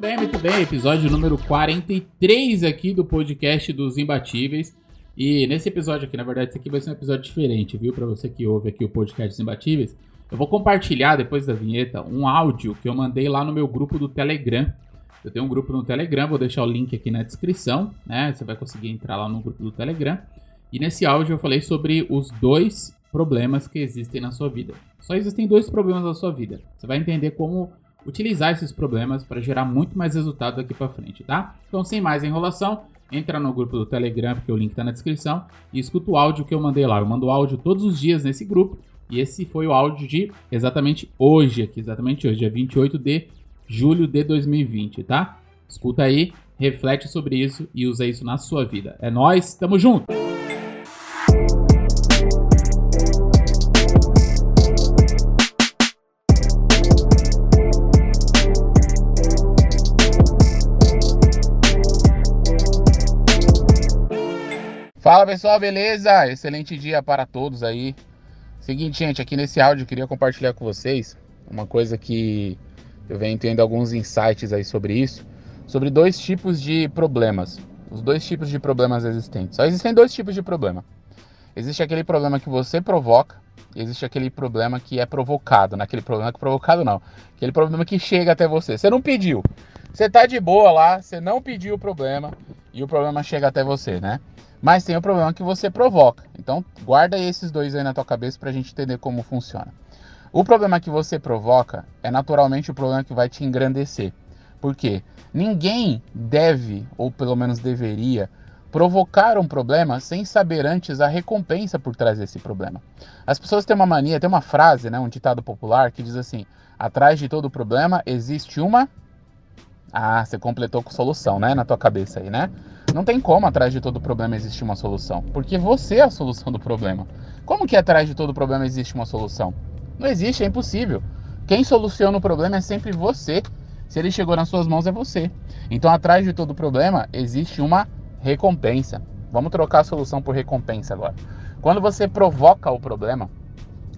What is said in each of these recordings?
bem, muito bem. Episódio número 43 aqui do podcast dos Imbatíveis. E nesse episódio aqui, na verdade, esse aqui vai ser um episódio diferente, viu? Para você que ouve aqui o podcast dos Imbatíveis. Eu vou compartilhar depois da vinheta um áudio que eu mandei lá no meu grupo do Telegram. Eu tenho um grupo no Telegram, vou deixar o link aqui na descrição, né? Você vai conseguir entrar lá no grupo do Telegram. E nesse áudio eu falei sobre os dois problemas que existem na sua vida. Só existem dois problemas na sua vida. Você vai entender como utilizar esses problemas para gerar muito mais resultado daqui para frente, tá? Então, sem mais enrolação, entra no grupo do Telegram, porque o link está na descrição, e escuta o áudio que eu mandei lá. Eu mando áudio todos os dias nesse grupo, e esse foi o áudio de exatamente hoje aqui, exatamente hoje, dia 28 de julho de 2020, tá? Escuta aí, reflete sobre isso e usa isso na sua vida. É nós, tamo junto. Fala pessoal, beleza? Excelente dia para todos aí. Seguinte, gente, aqui nesse áudio eu queria compartilhar com vocês uma coisa que eu venho tendo alguns insights aí sobre isso, sobre dois tipos de problemas. Os dois tipos de problemas existentes. Só existem dois tipos de problema. Existe aquele problema que você provoca, existe aquele problema que é provocado. Naquele problema que é provocado não, aquele problema que chega até você. Você não pediu. Você tá de boa lá, você não pediu o problema e o problema chega até você, né? Mas tem o problema que você provoca. Então, guarda esses dois aí na tua cabeça para a gente entender como funciona. O problema que você provoca é naturalmente o problema que vai te engrandecer. Por quê? Ninguém deve, ou pelo menos deveria, provocar um problema sem saber antes a recompensa por trás desse problema. As pessoas têm uma mania, tem uma frase, né, um ditado popular que diz assim: atrás de todo problema existe uma. Ah, você completou com solução, né, na tua cabeça aí, né? Não tem como atrás de todo problema existir uma solução, porque você é a solução do problema. Como que atrás de todo problema existe uma solução? Não existe, é impossível. Quem soluciona o problema é sempre você. Se ele chegou nas suas mãos, é você. Então, atrás de todo problema existe uma recompensa. Vamos trocar a solução por recompensa agora. Quando você provoca o problema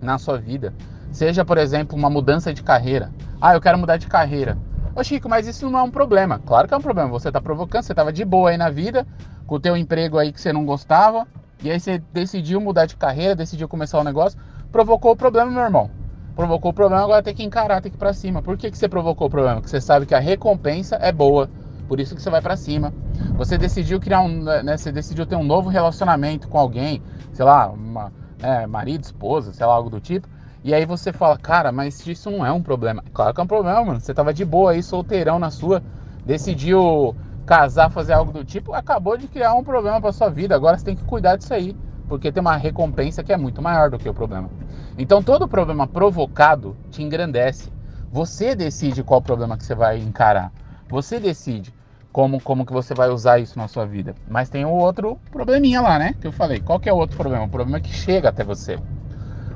na sua vida, seja, por exemplo, uma mudança de carreira. Ah, eu quero mudar de carreira. Ô Chico, mas isso não é um problema. Claro que é um problema. Você está provocando, você estava de boa aí na vida, com o teu emprego aí que você não gostava, e aí você decidiu mudar de carreira, decidiu começar um negócio, provocou o problema, meu irmão. Provocou o problema, agora tem que encarar, tem que ir pra cima. Por que, que você provocou o problema? Porque você sabe que a recompensa é boa. Por isso que você vai para cima. Você decidiu criar um. Né, você decidiu ter um novo relacionamento com alguém, sei lá, uma, é, marido, esposa, sei lá, algo do tipo. E aí você fala, cara, mas isso não é um problema. Claro que é um problema, mano. Você tava de boa aí, solteirão na sua, decidiu casar, fazer algo do tipo, acabou de criar um problema para sua vida. Agora você tem que cuidar disso aí, porque tem uma recompensa que é muito maior do que o problema. Então todo problema provocado te engrandece. Você decide qual problema que você vai encarar. Você decide como, como que você vai usar isso na sua vida. Mas tem o outro probleminha lá, né? Que eu falei. Qual que é o outro problema? O problema que chega até você.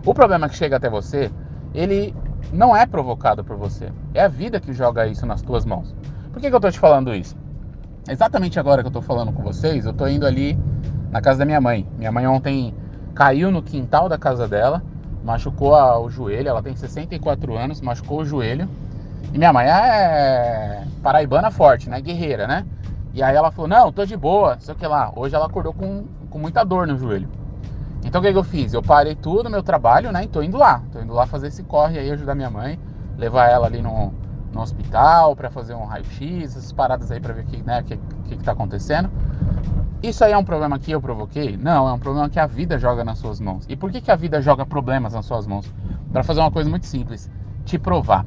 O problema que chega até você, ele não é provocado por você. É a vida que joga isso nas tuas mãos. Por que, que eu estou te falando isso? Exatamente agora que eu estou falando com vocês, eu estou indo ali na casa da minha mãe. Minha mãe ontem caiu no quintal da casa dela, machucou a, o joelho. Ela tem 64 anos, machucou o joelho. E minha mãe é paraibana forte, né? Guerreira, né? E aí ela falou: Não, tô de boa, sei o que lá. Hoje ela acordou com, com muita dor no joelho. Então o que, que eu fiz? Eu parei tudo meu trabalho, né? E tô indo lá. Tô indo lá fazer esse corre aí, ajudar minha mãe, levar ela ali no, no hospital para fazer um raio-x, essas paradas aí para ver o que, né, que, que, que tá acontecendo. Isso aí é um problema que eu provoquei? Não, é um problema que a vida joga nas suas mãos. E por que, que a vida joga problemas nas suas mãos? Para fazer uma coisa muito simples: te provar.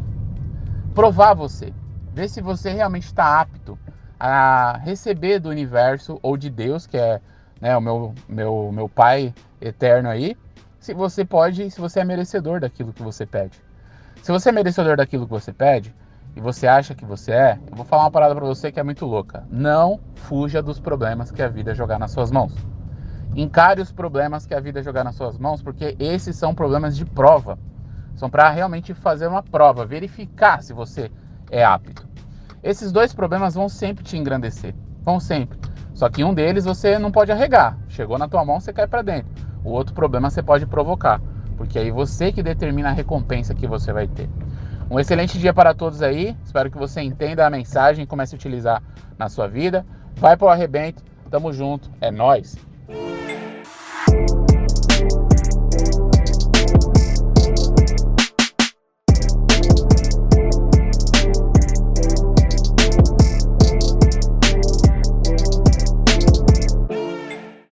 Provar você. Ver se você realmente está apto a receber do universo ou de Deus, que é né, o meu, meu, meu pai eterno aí, se você pode, se você é merecedor daquilo que você pede. Se você é merecedor daquilo que você pede e você acha que você é, eu vou falar uma parada para você que é muito louca. Não fuja dos problemas que a vida jogar nas suas mãos. Encare os problemas que a vida jogar nas suas mãos, porque esses são problemas de prova. São para realmente fazer uma prova, verificar se você é apto. Esses dois problemas vão sempre te engrandecer, vão sempre. Só que um deles você não pode arregar. Chegou na tua mão, você cai para dentro. O outro problema você pode provocar, porque aí você que determina a recompensa que você vai ter. Um excelente dia para todos aí. Espero que você entenda a mensagem e comece a utilizar na sua vida. Vai para o arrebento. Tamo junto. É nós.